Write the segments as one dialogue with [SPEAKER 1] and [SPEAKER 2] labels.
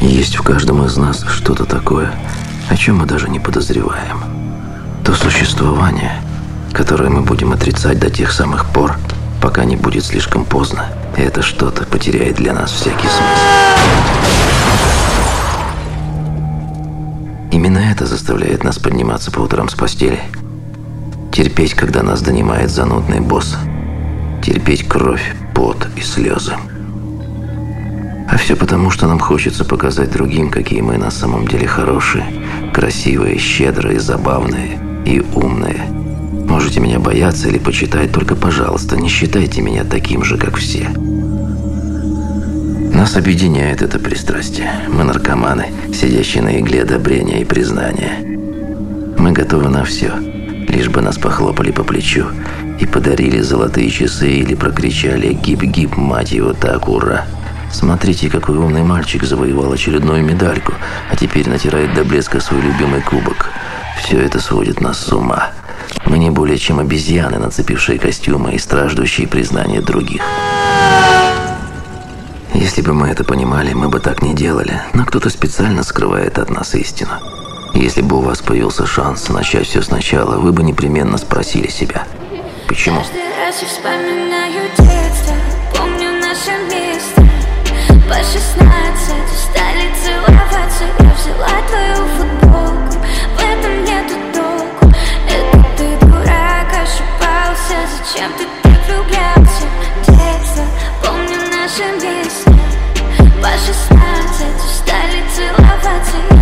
[SPEAKER 1] Есть в каждом из нас что-то такое, о чем мы даже не подозреваем. То существование, которое мы будем отрицать до тех самых пор, пока не будет слишком поздно, это что-то потеряет для нас всякий смысл. Именно это заставляет нас подниматься по утрам с постели. Терпеть, когда нас донимает занудный босс. Терпеть кровь, пот и слезы. А все потому, что нам хочется показать другим, какие мы на самом деле хорошие, красивые, щедрые, забавные и умные. Можете меня бояться или почитать, только, пожалуйста, не считайте меня таким же, как все. Нас объединяет это пристрастие. Мы наркоманы, сидящие на игле одобрения и признания. Мы готовы на все, лишь бы нас похлопали по плечу и подарили золотые часы или прокричали «Гип-гип, мать его, так, ура!» Смотрите, какой умный мальчик завоевал очередную медальку, а теперь натирает до блеска свой любимый кубок. Все это сводит нас с ума. Мы не более чем обезьяны, нацепившие костюмы и страждущие признания других. Если бы мы это понимали, мы бы так не делали, но кто-то специально скрывает от нас истину. Если бы у вас появился шанс начать все сначала, вы бы непременно спросили себя, почему?
[SPEAKER 2] Каждый раз я вспоминаю детство, помню наше место По шестнадцать устали целоваться, я взяла твою футболку. В этом нету толку, это ты дурак, ошибался. Зачем ты так влюблялся? Детство, помню наше место По шестнадцать устали целоваться,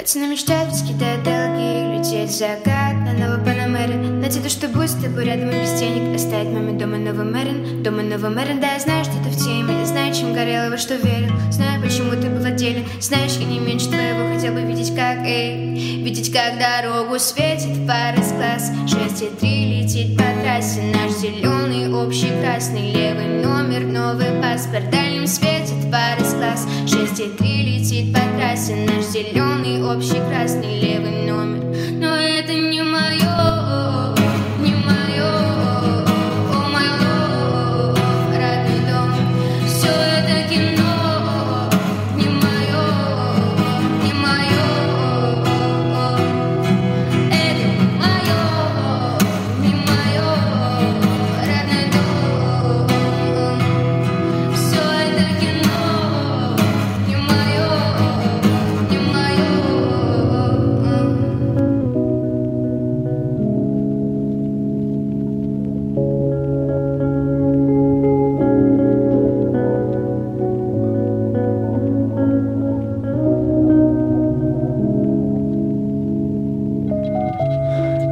[SPEAKER 3] Пацаны мечтают, скидают долги В закат на новой Панамере то, что будет с тобой рядом и без денег Оставить маме дома новый Мэрин. Дома новый Мэрин, да, я знаю, что ты в теме. Знаю, чем горел и во что верил. Знаю, почему ты был отделен. Знаешь, я не меньше твоего хотел бы видеть, как, эй Видеть, как дорогу светит пар из глаз. 6,3 летит по трассе. Наш зеленый, общий красный Левый номер, новый паспорт В светит пар из глаз. 6,3 летит по трассе. Наш зеленый, общий красный Левый номер Это не мое,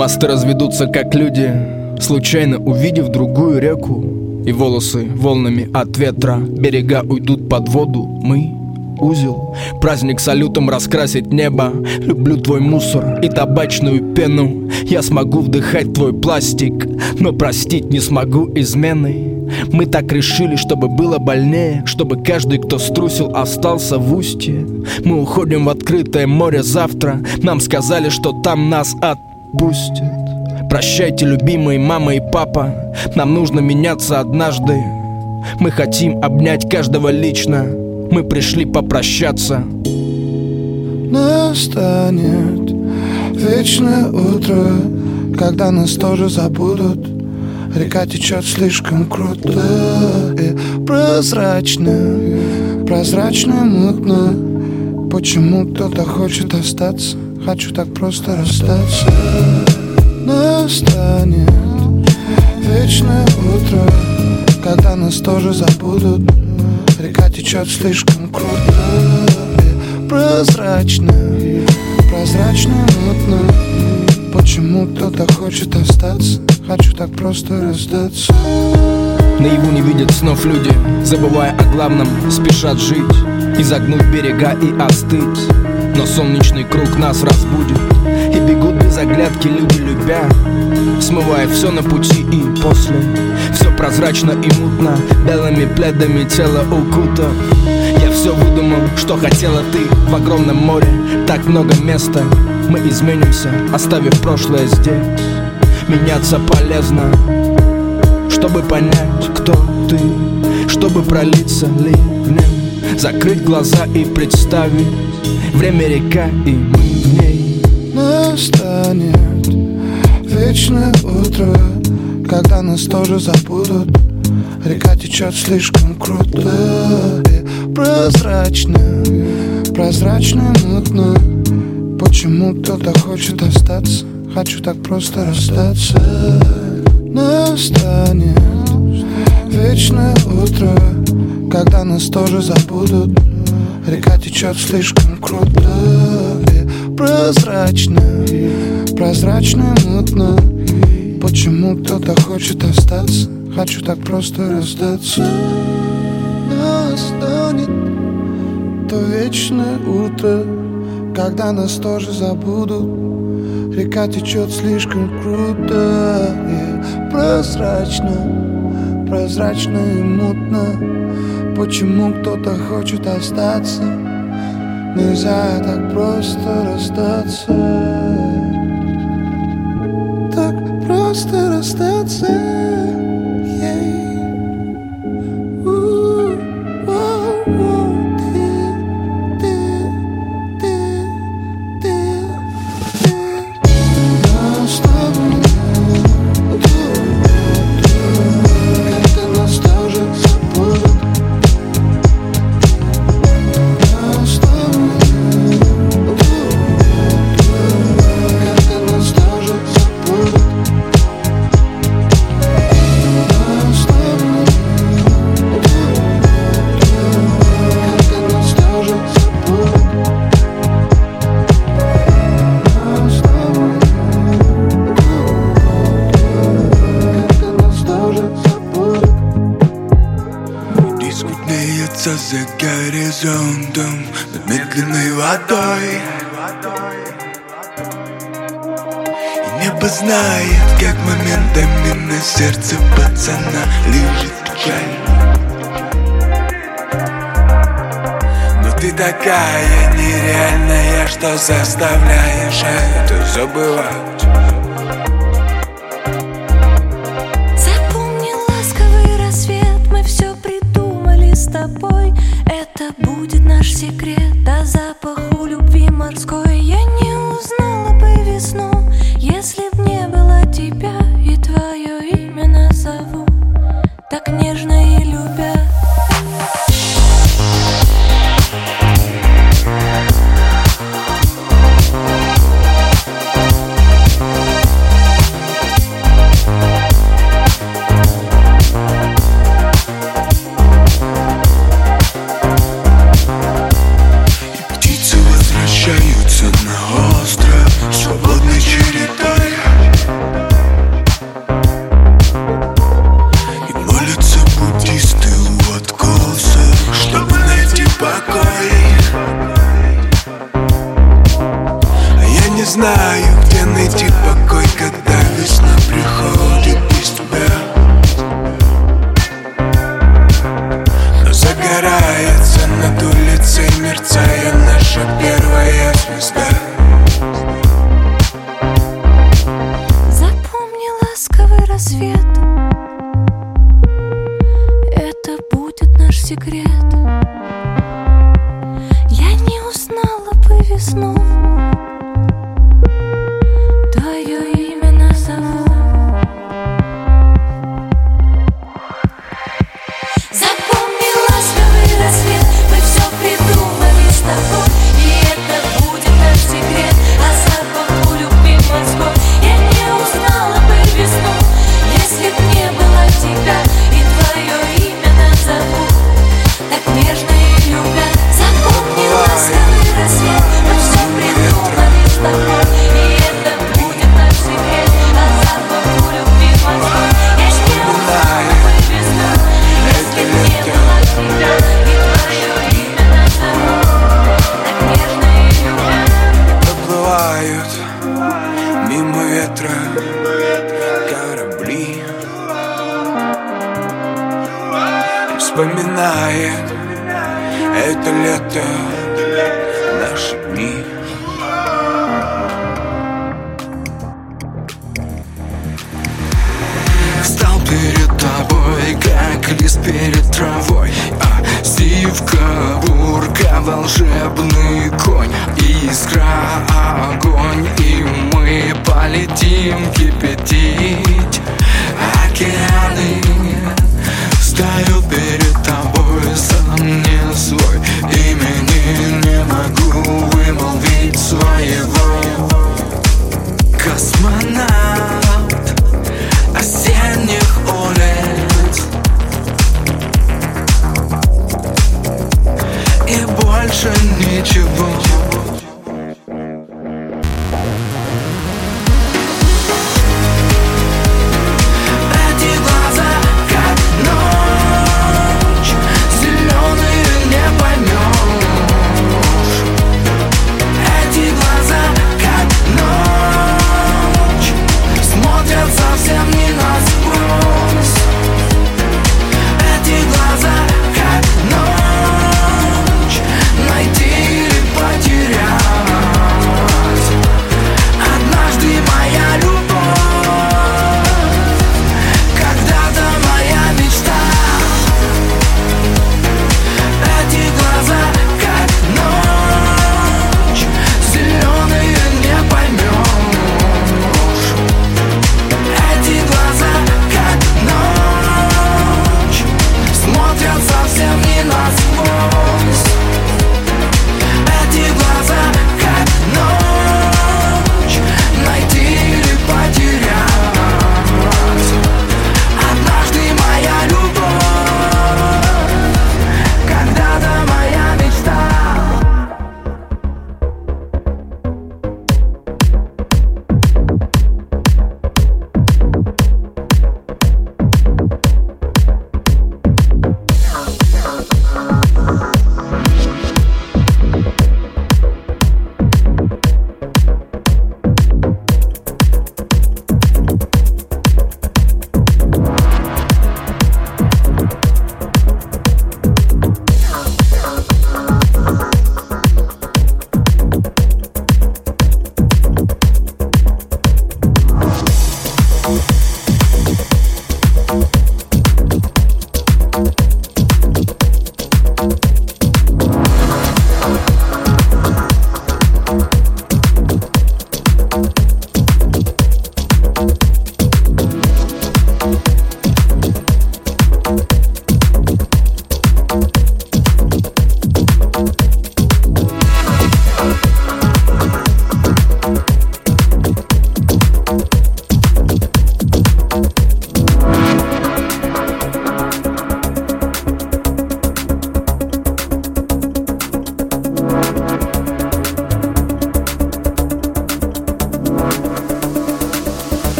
[SPEAKER 4] Мосты разведутся как люди, случайно увидев другую реку. И волосы волнами от ветра, берега уйдут под воду. Мы узел, праздник салютом раскрасить небо. Люблю твой мусор и табачную пену. Я смогу вдыхать твой пластик, но простить не смогу измены. Мы так решили, чтобы было больнее Чтобы каждый, кто струсил, остался в устье Мы уходим в открытое море завтра Нам сказали, что там нас отпустят Прощайте, любимые мама и папа Нам нужно меняться однажды Мы хотим обнять каждого лично Мы пришли попрощаться
[SPEAKER 5] Настанет вечное утро, когда нас тоже забудут. Река течет слишком круто и прозрачно, прозрачно мутно. Почему кто-то хочет остаться? Хочу так просто расстаться. Настанет вечное утро, когда нас тоже забудут. Река течет слишком круто и прозрачно, прозрачно мутно. Почему кто-то хочет остаться? Хочу так просто расстаться.
[SPEAKER 4] Наяву не видят снов люди, забывая о главном, спешат жить, изогнуть берега и остыть. Но солнечный круг нас разбудит. И бегут без оглядки люди любя Смывая все на пути и после. Все прозрачно и мутно Белыми пледами тело укута Я все выдумал, что хотела ты В огромном море. Так много места Мы изменимся, оставив прошлое здесь. Меняться полезно Чтобы понять, кто ты. Чтобы пролиться ливнем Закрыть глаза и представить Время река, и мы в ней.
[SPEAKER 5] Настанет вечное утро Когда нас тоже забудут. Река течет слишком круто и прозрачно Прозрачно и мутно. Почему кто-то хочет остаться? Хочу так просто расстаться. Настанет вечное утро Когда нас тоже забудут. Река течет слишком круто и прозрачно Прозрачно и мутно. Почему кто-то хочет остаться? Хочу так просто раздаться. Настанет то вечное утро Когда нас тоже забудут. Река течет слишком круто и прозрачно Прозрачно и мутно. Почему кто-то хочет остаться? Нельзя так просто расстаться. Так просто расстаться.
[SPEAKER 6] сердце пацана лежит жаль Но ты такая нереальная, что заставляешь это забывать.
[SPEAKER 7] весну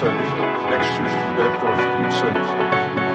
[SPEAKER 8] service, next Tuesday, therefore,
[SPEAKER 5] food service.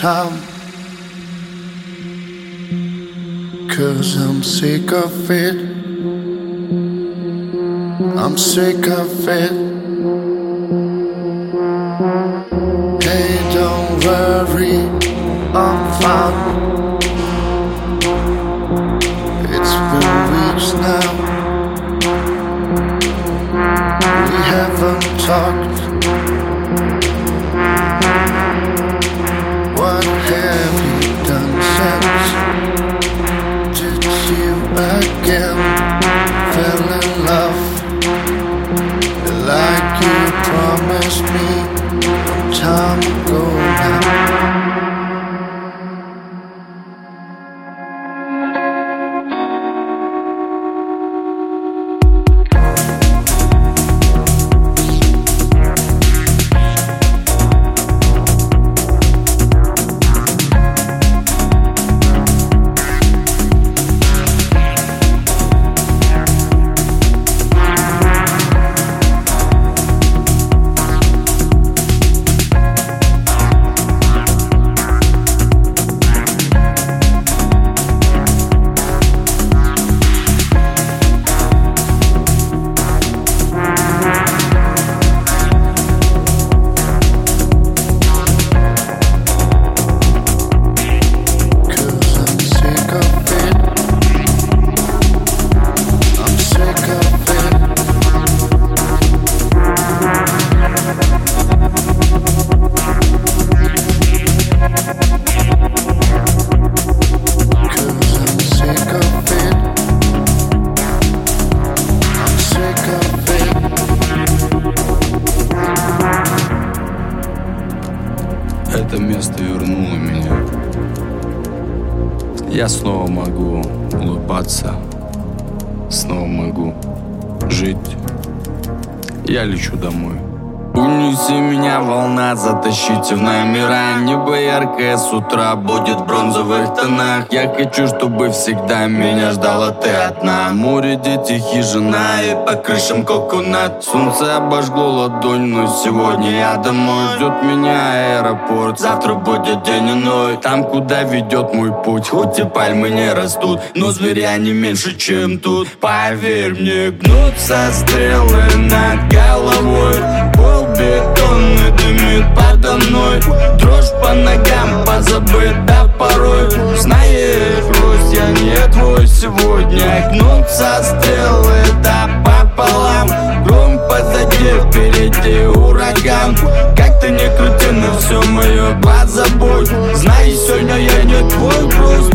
[SPEAKER 5] Time. Cause I'm sick of it. I'm sick of it.
[SPEAKER 9] Это место вернуло меня. Я снова могу улыбаться, снова могу жить. Я лечу домой. Унеси меня, волна, затащите в номера. Небо яркое с утра будет в бронзовых тонах. Я хочу, чтобы всегда меня ждала ты одна. Море, дети, хижина и по крышам коконат. Солнце обожгло ладонь, но сегодня я домой. Ждет меня аэропорт, завтра будет день иной. Там, куда ведет мой путь, хоть и пальмы не растут Но зверя не меньше, чем тут. Поверь мне, гнутся стрелы над головой Пол бетонный дымит подо мной. Дрожь по ногам позабыта порой. Знаешь, брось, я не твой сегодня Гнутся стрелы да пополам. Гром позади, впереди ураган. Как ты не крути, но все мое позабудь Знай, сегодня я не твой груз.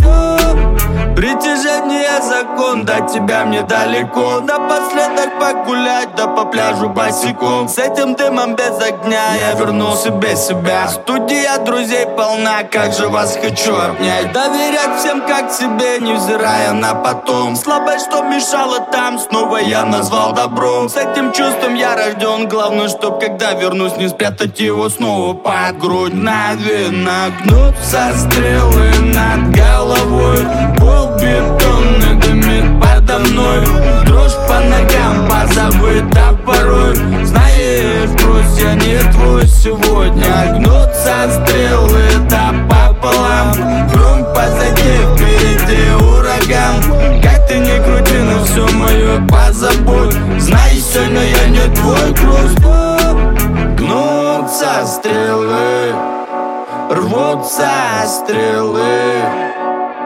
[SPEAKER 9] Притяжение закон, до тебя мне далеко. Напоследок погулять, да по пляжу босиком. С этим дымом без огня я вернул себе себя. Студия друзей полна, как же вас хочу обнять. Доверять всем как себе, невзирая на потом. Слабость, что мешала там, снова я назвал добром. С этим чувством я рожден, главное, чтоб когда вернусь Не спрятать его снова под грудь. Наверно, гнутся стрелы над головой. Пол бетонный дымит подо мной. Дрожь по ногам позабыта порой Знаешь, брось, я не твой сегодня. Гнутся стрелы да пополам. Гром позади, впереди ураган. Как ты не крути, но все мое позабудь. Знай, сегодня я не твой груз. Гнутся стрелы. Рвутся стрелы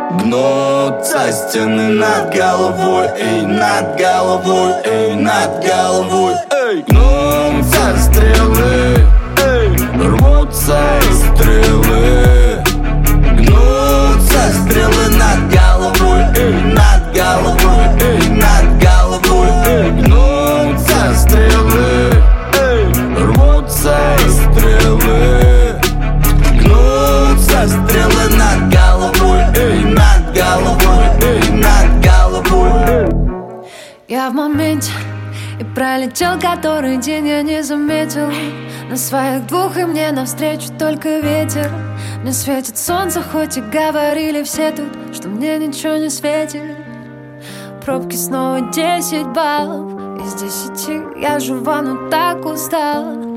[SPEAKER 9] Гнутся стены над головой, эй, над головой, эй, над головой, эй Гнутся стрелы, эй, рвутся стрелы
[SPEAKER 10] пролетел который день я не заметил. На своих двух и мне навстречу только ветер. Мне светит солнце, хоть и говорили все тут Что мне ничего не светит. Пробки снова 10 баллов. Из десяти я жива, но так устала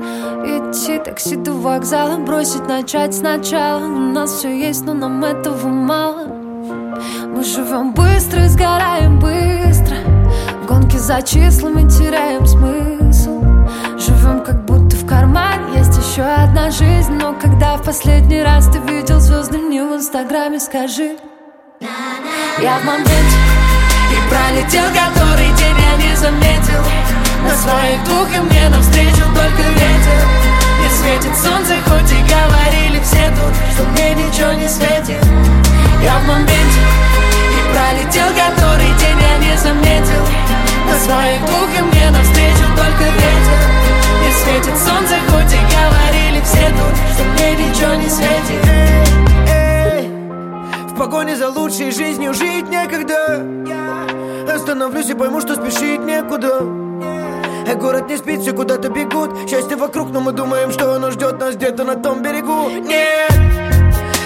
[SPEAKER 10] идти Такси до вокзала, бросить, начать сначала. У нас все есть, но нам этого мало. Мы живем быстро сгораем быстро за числами теряем смысл. Живем как будто в кармане есть еще одна жизнь Но когда в последний раз ты видел звездный небо в инстаграме, скажи. Я в моменте и пролетел который день я не заметил. На своих двух и мне навстречу только ветер. Не светит солнце, хоть и говорили все тут Что мне ничего не светит. Я в моменте и пролетел который день я не заметил На двух и мне навстречу только ветер. Не светит солнце, хоть и говорили все тут Что мне ничего не светит.
[SPEAKER 11] В погоне за лучшей жизнью жить некогда. Остановлюсь и пойму, что спешить некуда. Э, Город не спит, все куда-то бегут. Счастье вокруг, но мы думаем, что оно ждет нас где-то на том берегу. Нет,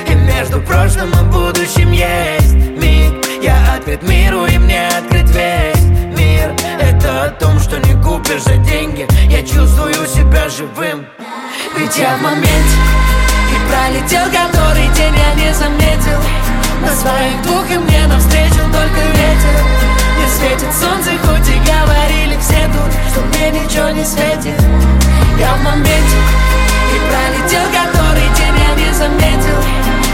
[SPEAKER 11] и между прошлым и будущим есть миг. Я открыт миру и мне открыт весь Это о том, что не купишь за деньги. Я чувствую себя живым.
[SPEAKER 10] Ведь я в моменте. И пролетел который день я не заметил. На своих двух и мне навстречу только ветер. Не светит солнце, хоть и говорили все тут Что мне ничего не светит. Я в моменте. И пролетел который день я не заметил.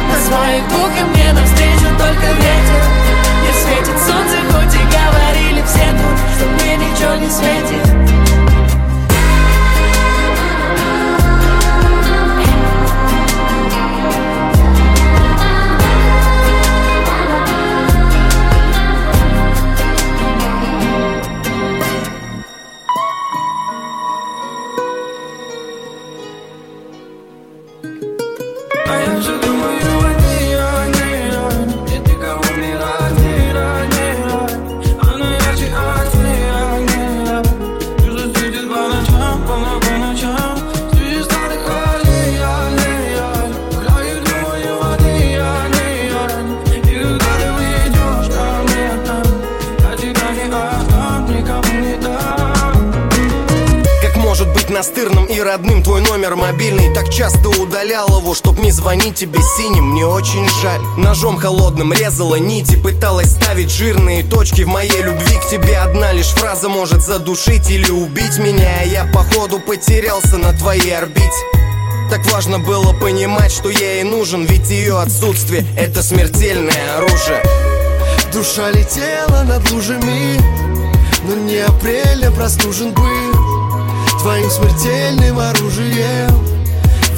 [SPEAKER 10] На своих двух и мне навстречу только ветер. Не светит солнце, хоть и говорили все тут Что мне ничего не светит
[SPEAKER 7] родным твой номер мобильный Так часто удалял его, чтоб не звонить тебе синим. Мне очень жаль. Ножом холодным резала нити Пыталась ставить жирные точки в моей любви. К тебе Одна лишь фраза может задушить или убить меня А я походу потерялся на твоей орбите. Так важно было понимать, что я ей нужен Ведь ее отсутствие — это смертельное оружие.
[SPEAKER 12] Душа летела над лужами Но не апреля простужен был Твоим смертельным оружием.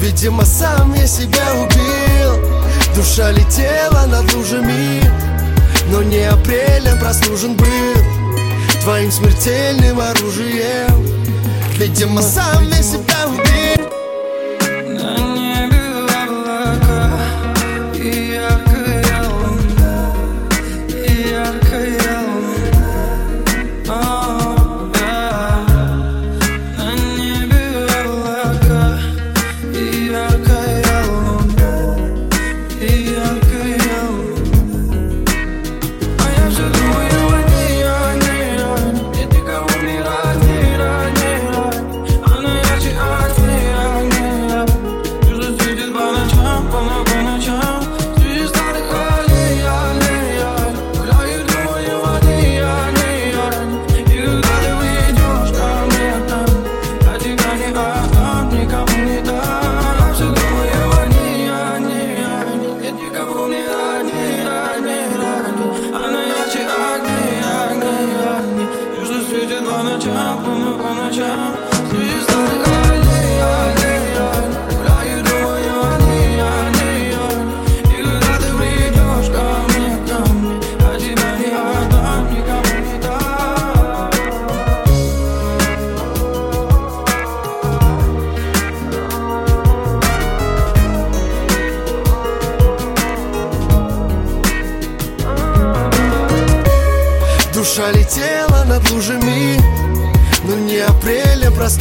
[SPEAKER 12] Видимо, сам я себя убил. Душа летела над лужами Но не апреля простужен был Твоим смертельным оружием. Видимо, сам я себя убил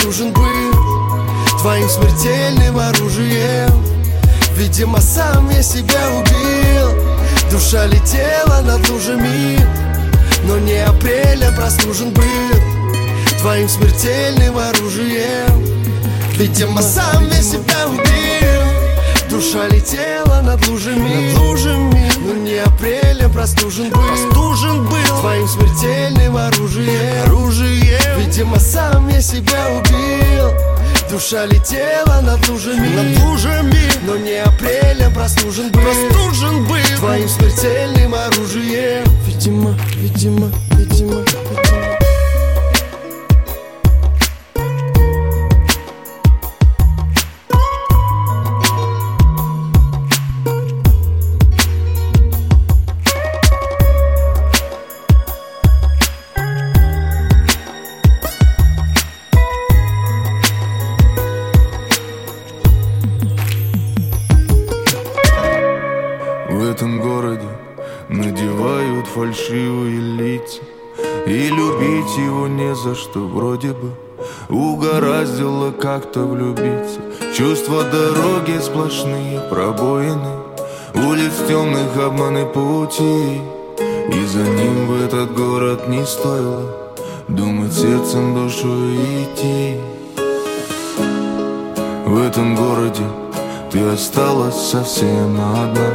[SPEAKER 12] простужен был Твоим смертельным оружием. Видимо, сам я себя убил. Душа летела над лужами Но не апреля простужен был Твоим смертельным оружием.
[SPEAKER 13] Видимо, сам я себя убил. Душа летела над лужами, над лужами Но не апрелем простужен был. Простужен был. Твоим смертельным оружием, оружием. Видимо, сам я себя убил. Душа летела над лужами, над лужами. Но не апрелем простужен был. Простужен был. Твоим смертельным оружием. Видимо, видимо, видимо,
[SPEAKER 14] что вроде бы Угораздило как-то влюбиться. Чувства дороги сплошные пробоины Улиц темных обманы пути. И за ним в этот город не стоило Думать сердцем, душой идти. В этом городе ты осталась совсем одна.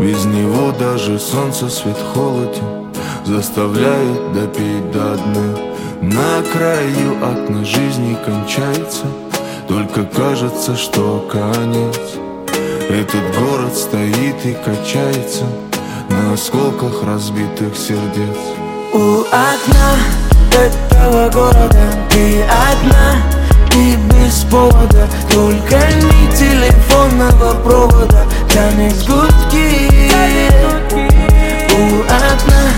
[SPEAKER 14] Без него даже солнце свет холоден Заставляет допить до дна На краю окна жизни кончается Только кажется, что конец. Этот город стоит и качается На осколках разбитых сердец.
[SPEAKER 15] У окна этого города ты одна и без повода Только не телефонного провода Тянет гудки. У окна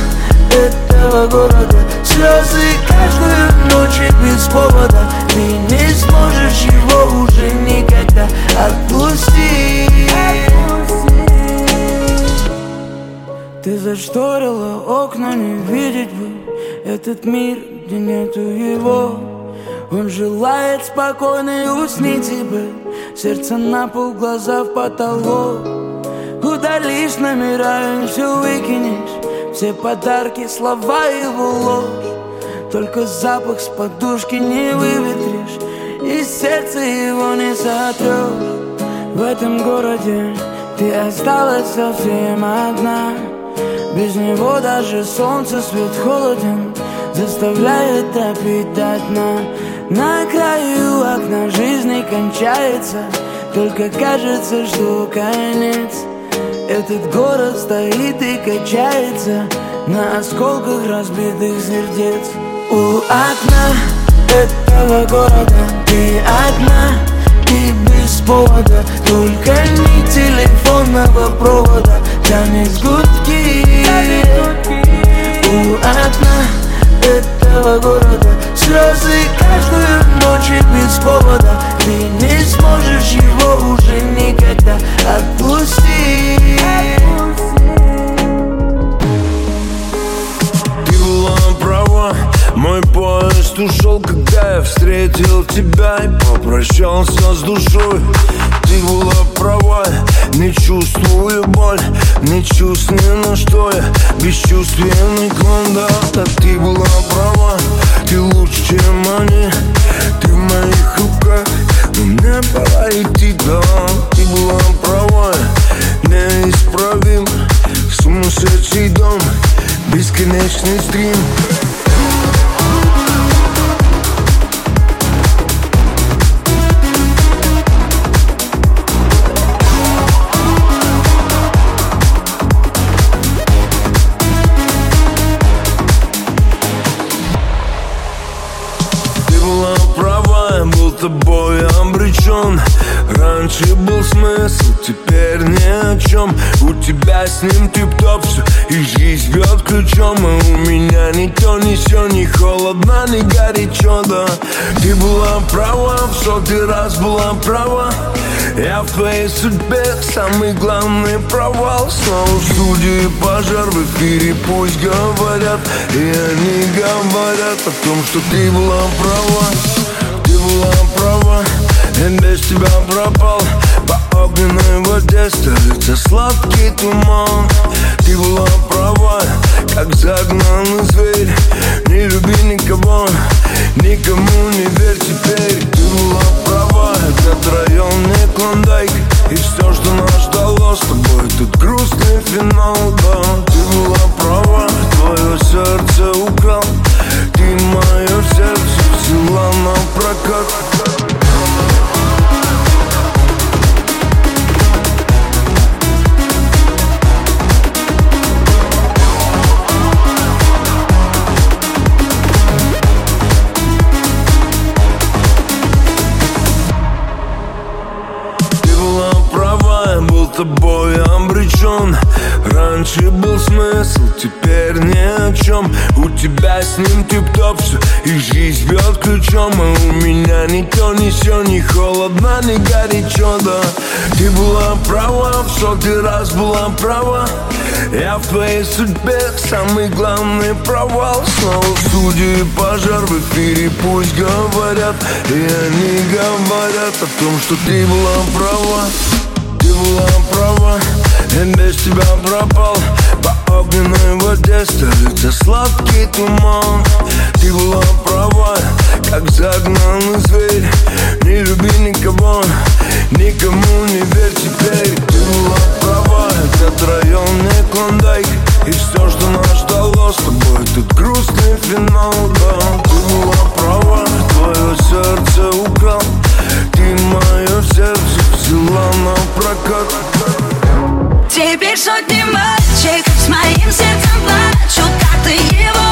[SPEAKER 15] этого города Слезы каждую ночь и без повода. Ты не сможешь его уже никогда отпустить. Ты зашторила окна, не видеть бы Этот мир, где нету его. Он желает спокойно и уснить тебе Сердце на пол, глаза в потолок. Удалишь номера и все выкинешь Все подарки, слова его ложь. Только запах с подушки не выветришь И сердце его не сотрешь В этом городе ты осталась совсем одна. Без него даже солнце свет холоден Заставляет топить до дна На краю окна. Жизни кончается Только кажется, что конец Этот город стоит и качается На осколках разбитых сердец. У окна этого города ты одна И без повода Только не телефонного провода Тянет гудки. У окна этого города Слезы каждую ночь и без повода. Ты не сможешь его уже никогда отпустить.
[SPEAKER 16] Ты была права, мой поезд ушел, когда я встретил тебя и попрощался с душой. Ты была права, не чувствую боль, не чувствую, на что я бесчувственный клон, да, да ты была права, ты лучше, чем они, ты в моих руках, но мне пора идти, да, ты была права, неисправим, сумасшедший дом, бесконечный стрим. Чем У тебя с ним тип-топ все, и жизнь бьет ключом. А у меня ни то, ни сё, ни холодно, ни горячо, да. Ты была права, в сотый раз была права. Я в твоей судьбе самый главный провал. Снова в студии пожар, в эфире пусть говорят. И они говорят о том, что ты была права. Ты была права, я без тебя пропал По огненной воде стелится сладкий туман. Ты была права, как загнанный зверь. Не люби никого, никому не верь теперь. Ты была права,
[SPEAKER 15] этот район не клондайк. И все, что нас ждало с тобой, тут грустный финал, да. Ты была права, твое сердце украл. Ты мое сердце взяла на прокат.
[SPEAKER 17] Раньше был смысл, теперь ни о чем У тебя с ним тип-топ все И жизнь бьет ключом. А у меня ни то, ни сё Ни холодно, ни горячо, да Ты была права, в сотый раз была права. Я в твоей судьбе самый главный провал. Снова судьи и пожар в эфире пусть говорят. И они говорят о том, что ты была права. Ты была права, я без тебя пропал По огненной воде стелится сладкий туман. Ты была права, как загнанный зверь. Не люби никого, никому не верь теперь. Ты была права, этот район не клондайк. И все, что нас ждало с тобой, тут грустный финал, да. Ты была права, твое сердце украл. Ты мое сердце взяла на прокат
[SPEAKER 2] Теперь сотни мальчиков с моим сердцем плачут Как ты его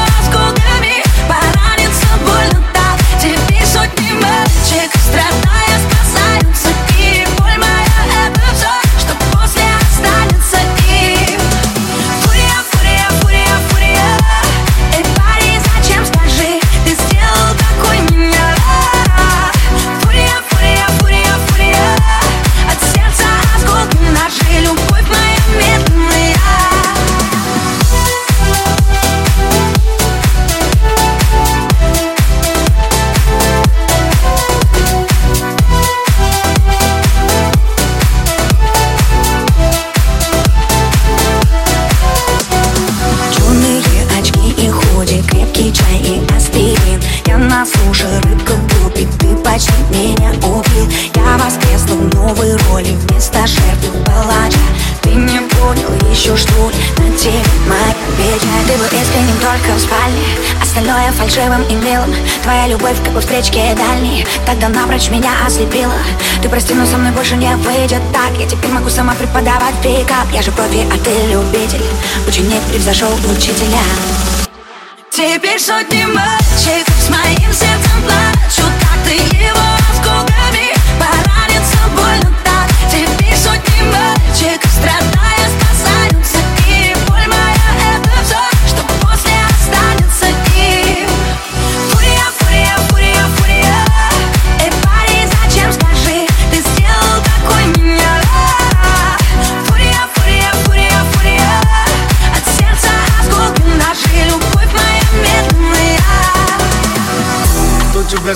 [SPEAKER 2] фальшивым и милым Твоя любовь как у встречки дальней, тогда напрочь меня ослепила. Ты прости, но со мной больше не выйдет так. Я теперь могу сама преподавать пикап. Я же профи, а ты любитель. Ученик превзошел учителя. Теперь сотни мальчиков с моим сердцем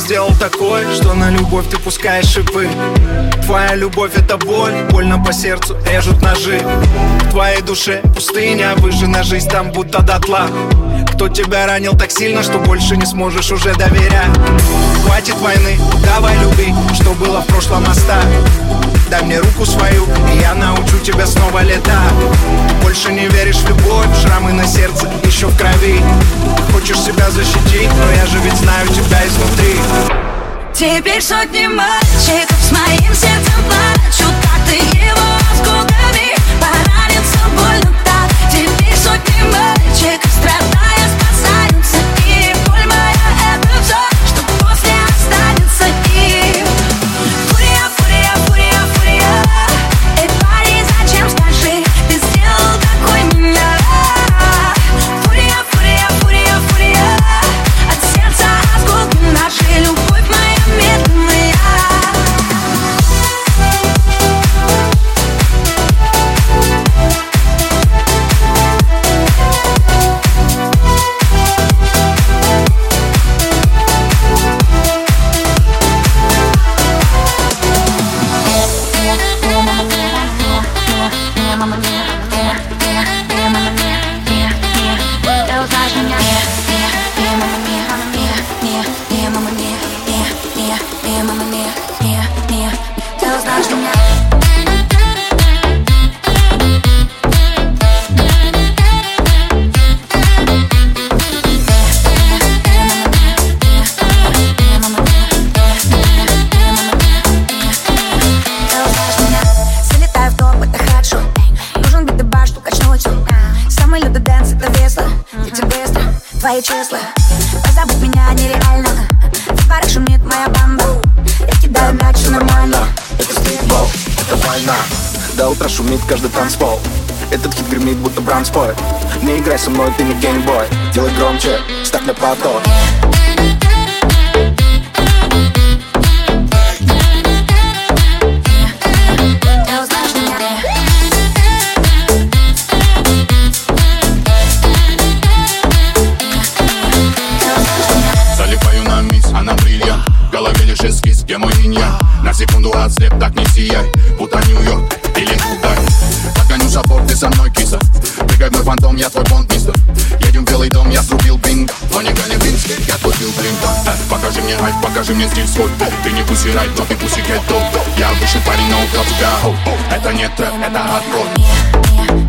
[SPEAKER 18] Кто тебя сделал такой, что на любовь ты пускаешь шипы Твоя любовь это боль, больно по сердцу режут ножи. В твоей душе пустыня, выжжена жизнь там будто дотла. Кто тебя ранил так сильно, что больше не сможешь уже доверять? Хватит войны, давай люби, что было в прошлом оставь Дай мне руку свою, и я научу тебя снова летать. Больше не веришь в любовь, шрамы на сердце еще в крови. Хочешь себя защитить, но я же ведь знаю тебя изнутри
[SPEAKER 2] Теперь сотни мальчиков с моим сердцем плачут Как ты его осколками поранится больно ты
[SPEAKER 19] не геймбой Делай громче, ставь на поток
[SPEAKER 20] Покажи мне стиль свой. Ты не пуси рай, но ты пуси гетто. Я выше парень, но у тебя. Это не трэп, это хардкор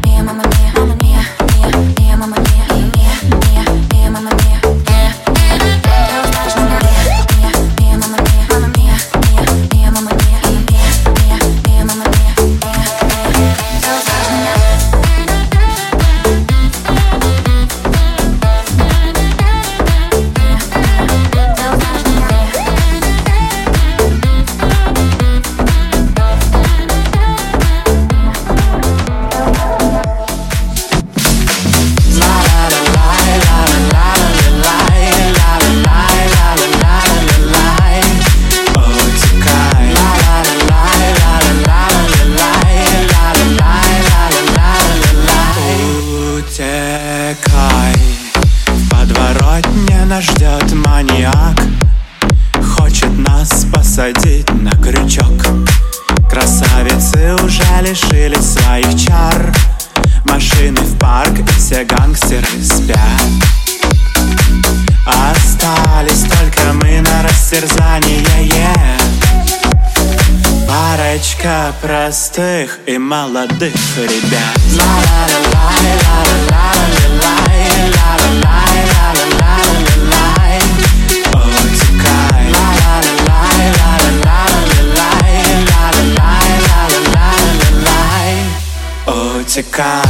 [SPEAKER 7] дых ребят Утекай Утекай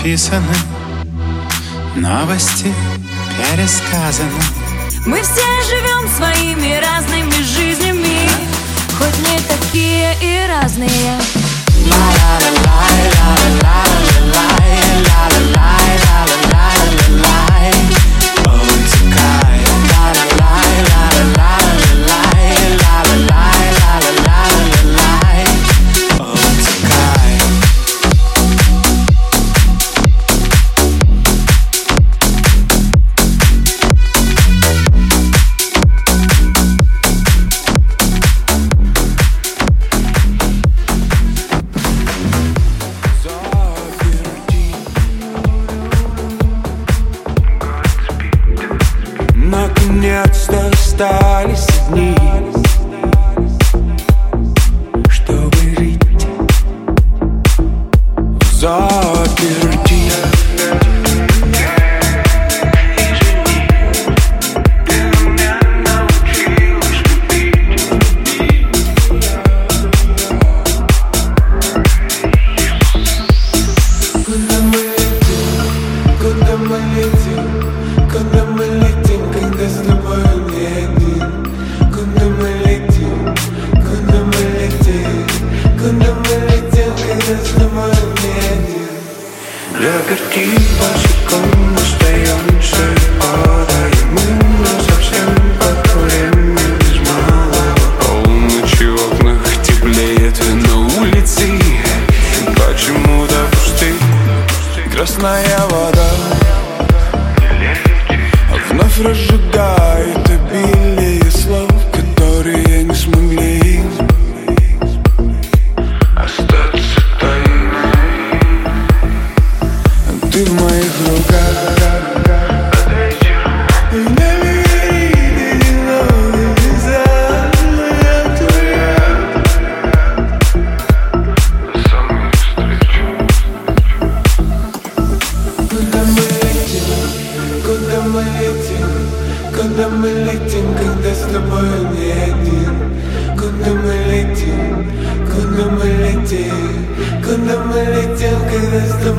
[SPEAKER 7] написаны, новости пересказаны.
[SPEAKER 6] Мы все живем своими разными жизнями, хоть не такие и разные.
[SPEAKER 21] Ла-ла-ла-ла-ла-ла-ла-ла.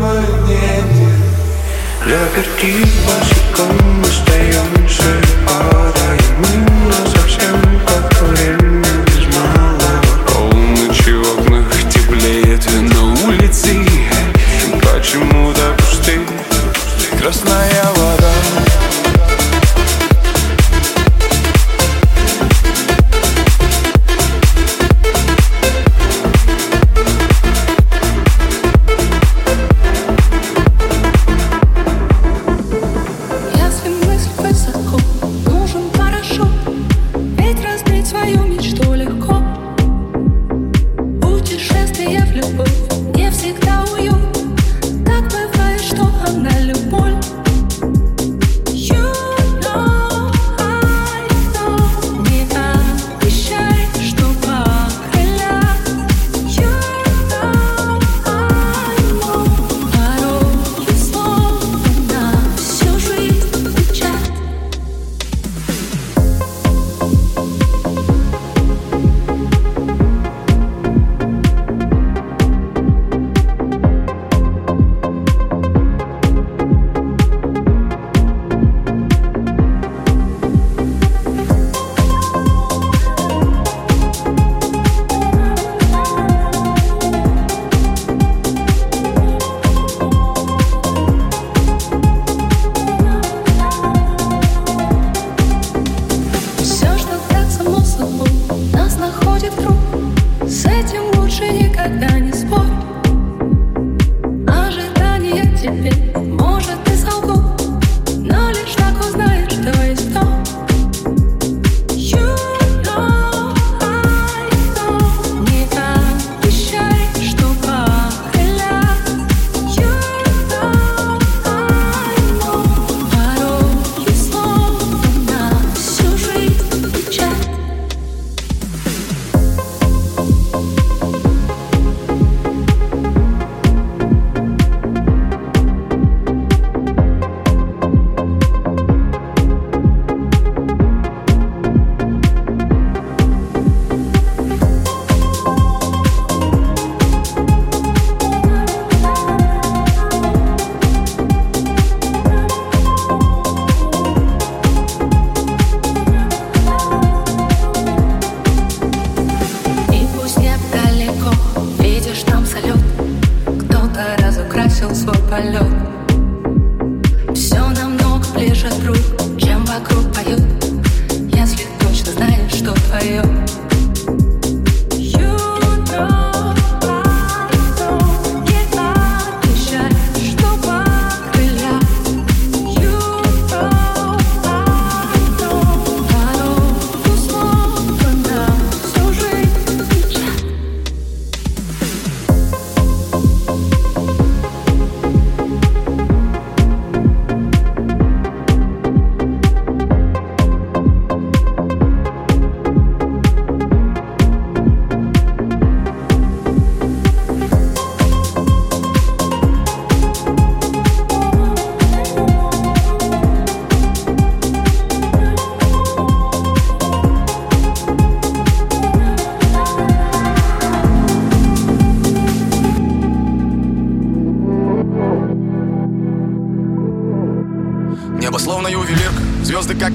[SPEAKER 7] permanente. La vertigo como estallan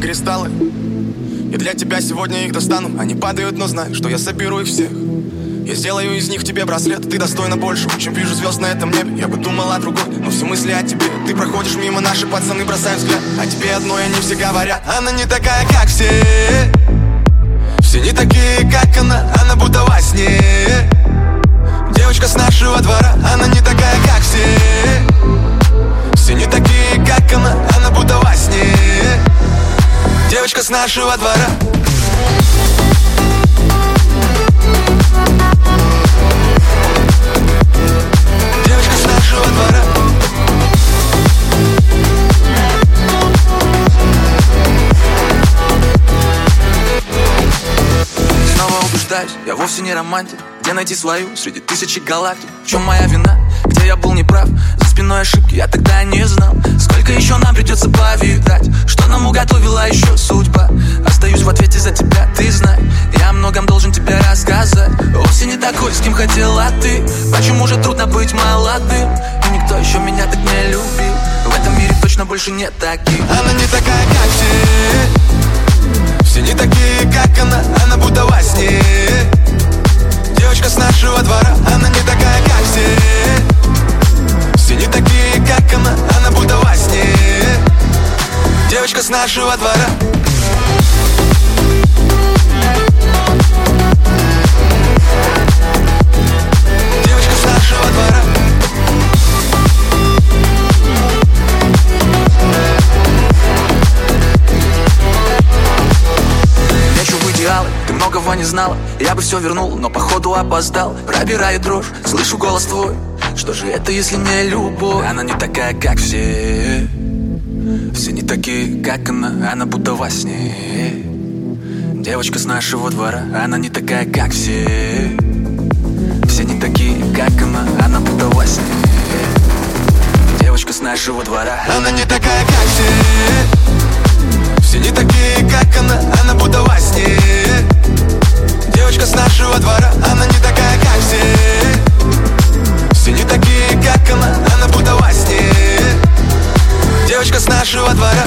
[SPEAKER 7] кристаллы И для тебя сегодня их достану Они падают, но знай, что я соберу их всех я сделаю из них тебе браслет, ты достойна больше, чем вижу звезд на этом небе. Я бы думал о другой, но все мысли о тебе. Ты проходишь мимо, наши пацаны бросают взгляд. а тебе одно и они все говорят. Она не такая, как все. Все не такие, как она, она будто во сне. Девочка с нашего двора, она не такая, как все. Все не такие, как она, она будто во сне девочка с нашего двора. Девочка с нашего двора.
[SPEAKER 20] Снова убеждаюсь, я вовсе не романтик. Где найти свою среди тысячи галактик? В чем моя вина? Где я был неправ? За спиной ошибки я тогда не знал. Сколько еще нам придется повидать? Что нам уготовила еще судьба? Остаюсь в ответе за тебя, ты знай. Я о многом должен тебе рассказать. Вовсе не такой, с кем хотела ты. Почему же трудно быть молодым? И никто еще меня так не любил. В этом мире точно больше нет таких.
[SPEAKER 22] Она не такая, как все Все не такие, как она. Она будто во сне. Девочка с нашего двора. Она не такая, как все Все не такие, как она Она будто во сне Девочка с нашего двора. Девочка с нашего двора.
[SPEAKER 20] Лечу в идеалы, ты многого не знала. Я бы все вернул, но походу опоздал. Пробирает дрожь, слышу голос твой Что же это, если не любовь? Она не такая, как все. Все не такие, как она Она будто во сне. Девочка с нашего двора Она не такая, как все. Все не такие, как она Она будто во сне. Девочка с нашего двора
[SPEAKER 22] Она не такая, как все. Все не такие, как она Она будто во сне. Девочка с нашего двора Она не такая, как все такие, как она. Она будто во сне Девочка с нашего двора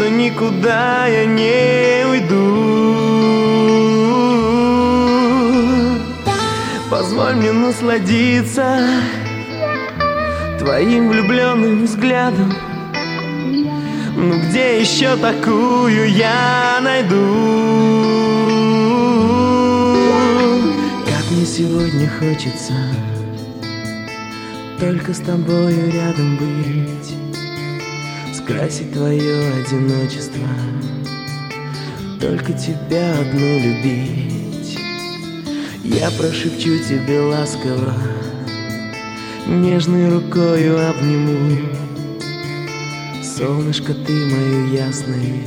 [SPEAKER 23] что никуда я не уйду. Позволь мне насладиться твоим влюбленным взглядом. Ну где еще такую я найду? Как мне сегодня хочется только с тобою рядом быть. Украсить твое одиночество. Только тебя одну любить. Я прошепчу тебе ласково. Нежной рукою обниму. Солнышко, ты мое ясное.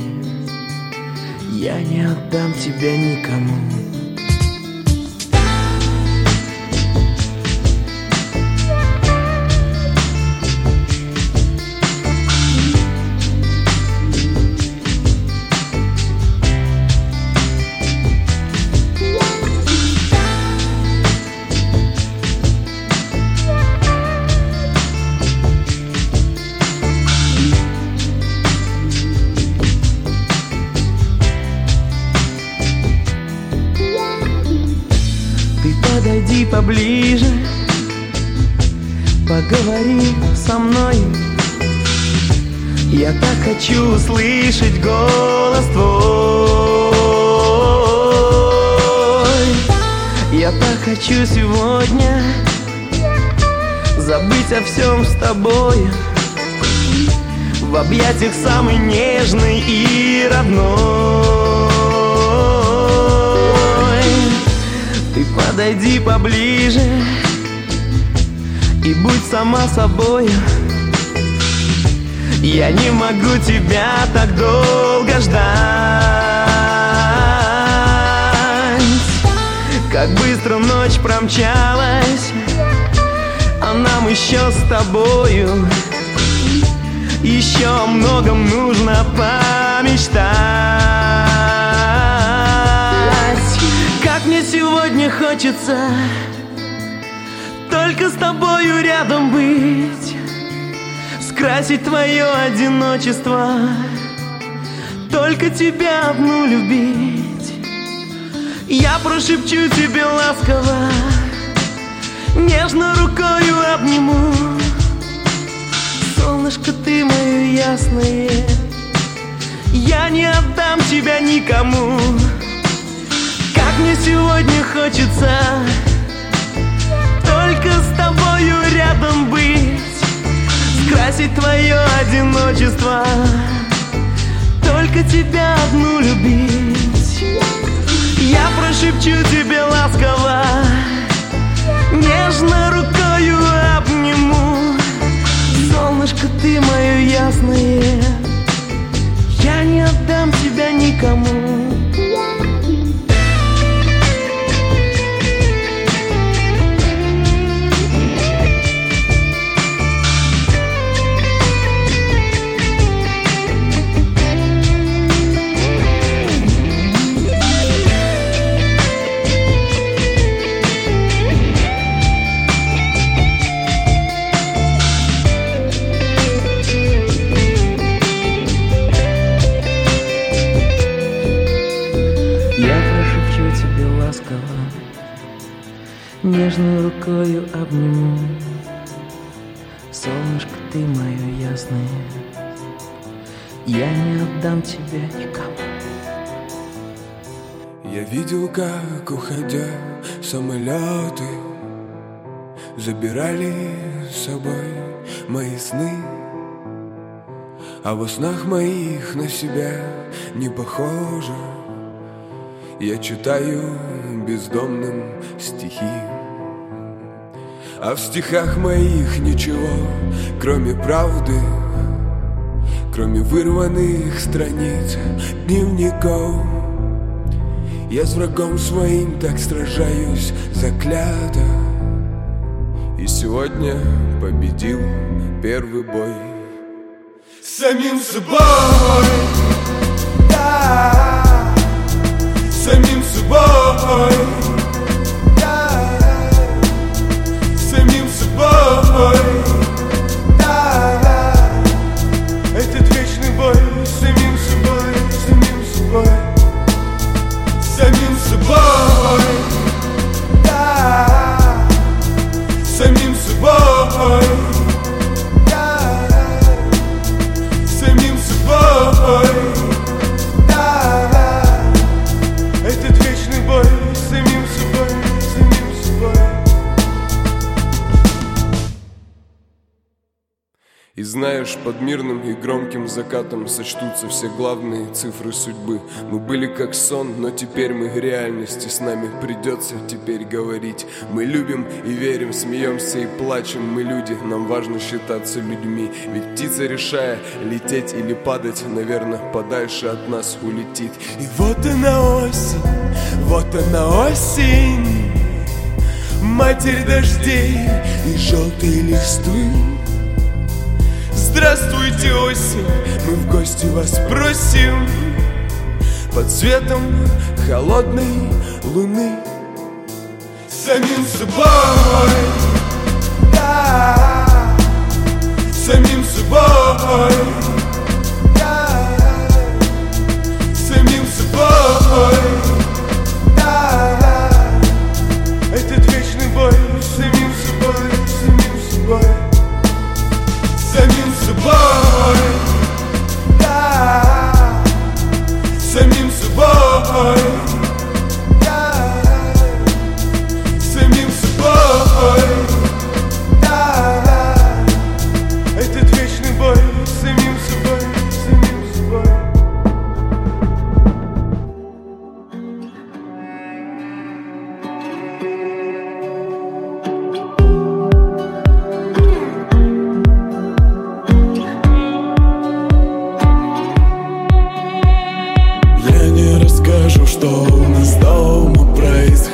[SPEAKER 23] Я не отдам тебя никому. Поближе. Поговори со мной. Я так хочу услышать голос твой. Я так хочу сегодня Забыть о всем с тобой. В объятиях самый нежный и родной подойди поближе И будь сама собой. Я не могу тебя так долго ждать. Как быстро ночь промчалась А нам еще с тобою. Еще о многом нужно помечтать хочется Только с тобою рядом быть Скрасить твое одиночество Только тебя одну любить. Я прошепчу тебе ласково Нежно рукою обниму. Солнышко ты мое ясное Я не отдам тебя никому мне сегодня хочется Только с тобою рядом быть Скрасить твое одиночество Только тебя одну любить. Я прошепчу тебе ласково Нежно рукою обниму. Солнышко, ты мое ясное Я не отдам тебя никому Нежной рукою обниму. Солнышко, ты мое ясное. Я не отдам тебя никому.
[SPEAKER 6] Я видел, как, уходя, самолеты Забирали с собой мои сны. А во снах моих на себя не похоже. Я читаю бездомным стихи А в стихах моих ничего, кроме правды Кроме вырванных страниц дневников. Я с врагом своим так сражаюсь заклято И сегодня победил первый бой.
[SPEAKER 12] Самим собой Да Самим собой собой Да Этот вечный бой с самим собой Самим собой Самим собой. Да Самим собой
[SPEAKER 6] знаешь, под мирным и громким закатом Сочтутся все главные цифры судьбы. Мы были как сон, но теперь мы реальности. С нами придется теперь говорить. Мы любим и верим, смеемся и плачем. Мы люди, нам важно считаться людьми. Ведь птица, решая, лететь или падать Наверное, подальше от нас улетит.
[SPEAKER 12] И вот она осень, вот она осень. Матерь дождей и желтые листвы Здравствуйте, осень, мы в гости вас просим. Под светом холодной луны. Самим собой, да. Самим собой, да. Самим собой,
[SPEAKER 24] boy, yeah. Send him boy.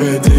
[SPEAKER 24] fait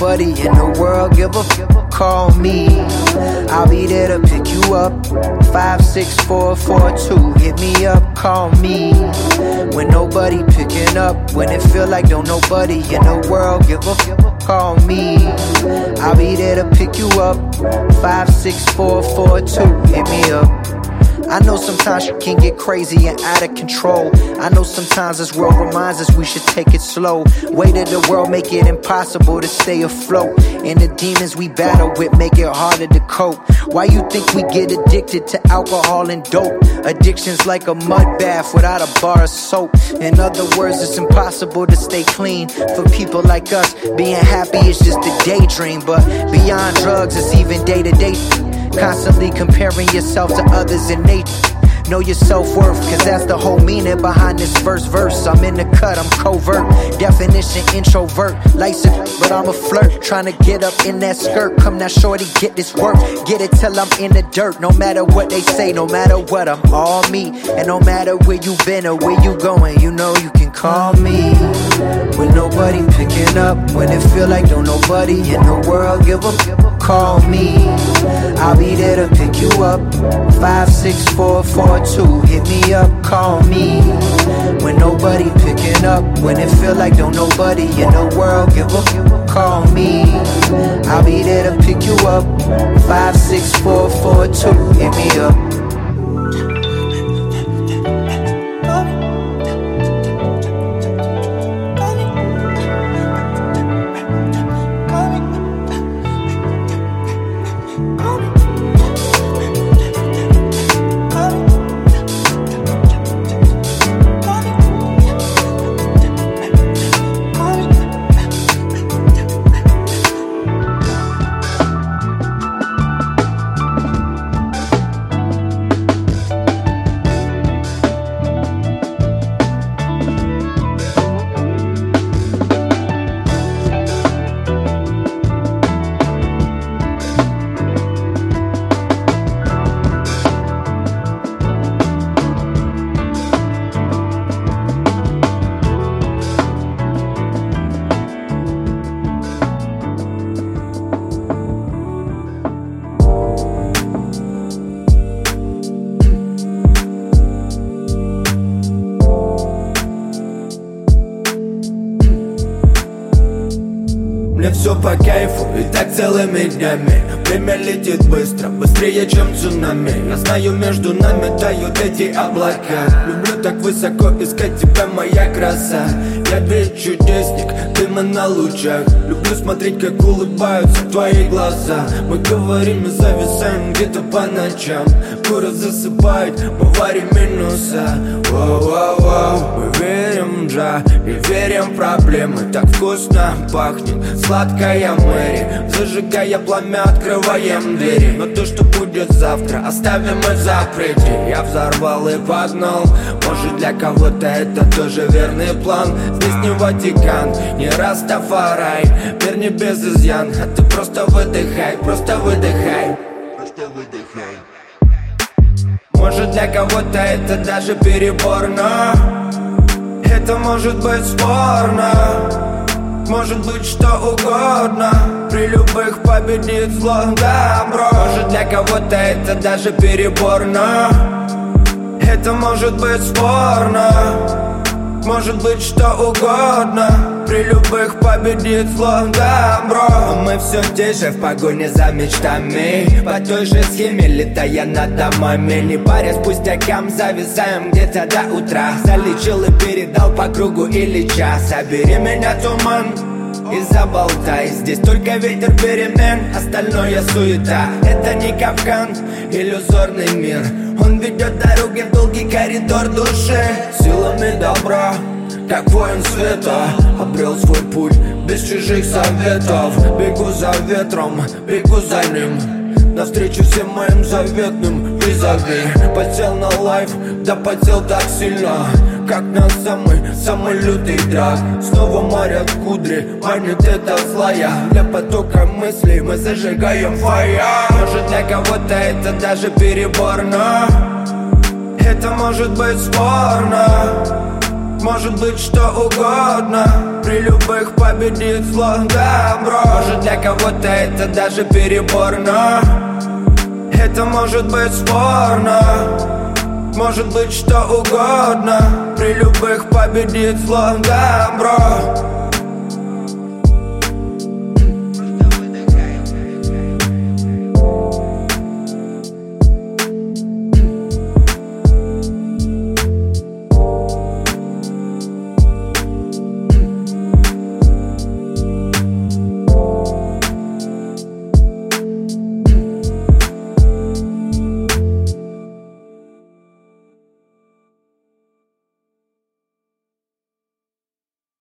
[SPEAKER 24] like nobody in the world give a f- call me. I'll be there to pick you up. Five six four four two. Hit me up, call me when nobody picking up. When it feel like don't nobody in the world give a f- call me. I'll be there to pick you up. Five six four four two. Hit me up. I know sometimes you can get crazy and out of control. I know sometimes this world reminds us we should take it slow. Weight of the world make it impossible to stay afloat. And the demons we battle with make it harder to cope. Why you think we get addicted to alcohol and dope? Addiction's like a mud bath without a bar of soap. In other words, it's impossible to stay clean for people like us. Being happy is just a daydream, but beyond drugs, it's even day to day. Constantly comparing yourself to others in nature. Know your self worth, cause that's the whole meaning behind this first verse. I'm in the cut, I'm covert. Definition introvert. License, but I'm a flirt. Trying to get up in that skirt. Come now, shorty, get this work. Get it till I'm in the dirt. No matter what they say, no matter what, I'm all me. And no matter where you been or where you going, you know you can call me. When nobody picking up, when it feel like don't nobody in the world give a call me. I'll be there to pick you up. Five, six, four, four, two. Hit me up, call me. When nobody picking up, when it feel like don't nobody in the world give a call me. I'll be there to pick you up. Five, six, four, four, two. Hit me up.
[SPEAKER 25] Все по кайфу и так целыми днями. Время летит быстро, быстрее, чем цунами. Я знаю, между нами тают эти облака. Люблю так высоко искать тебя, моя краса. Я ведь чудесник, дыма на лучах. Люблю смотреть, как улыбаются твои глаза. Мы говорим и зависаем где-то по ночам Город засыпает, мы варим минуса. Воу-воу-воу, мы верим в джа, не верим проблемы. Так вкусно пахнет сладкая Мэри. Зажигая пламя, открываем двери. Но то, что будет завтра, оставим мы в запрете Я взорвал и погнал. Может для кого-то это тоже верный план. Здесь не Ватикан, не Растафарай. Мир не без изъян, а ты просто выдыхай, просто выдыхай Может для кого-то это даже переборно. Это может быть спорно. Может быть что угодно. При любых победит зло добро. Может для кого-то это даже переборно. Это может быть спорно может быть что угодно. При любых победит зло добро. Мы все те же в погоне за мечтами. По той же схеме летая над домами. Не парясь пустякам зависаем где-то до утра. Залечил и передал по кругу или час. Собери меня туман и заболтай Здесь только ветер перемен, остальное суета. Это не капкан, иллюзорный мир. Он ведет дороги в долгий коридор души. Силами добра, как воин света Обрел свой путь без чужих советов. Бегу за ветром, бегу за ним. Навстречу всем моим заветным визави. Потел на лайф, да потел так сильно Как на самый, самый лютый драк. Снова морят кудри, манит это злая Для потока мыслей мы зажигаем фая Может для кого-то это даже переборно. Это может быть спорно. Может быть что угодно. При любых победит зло добро Может для кого-то это даже переборно. Это может быть спорно Может быть что угодно. При любых победит зло добро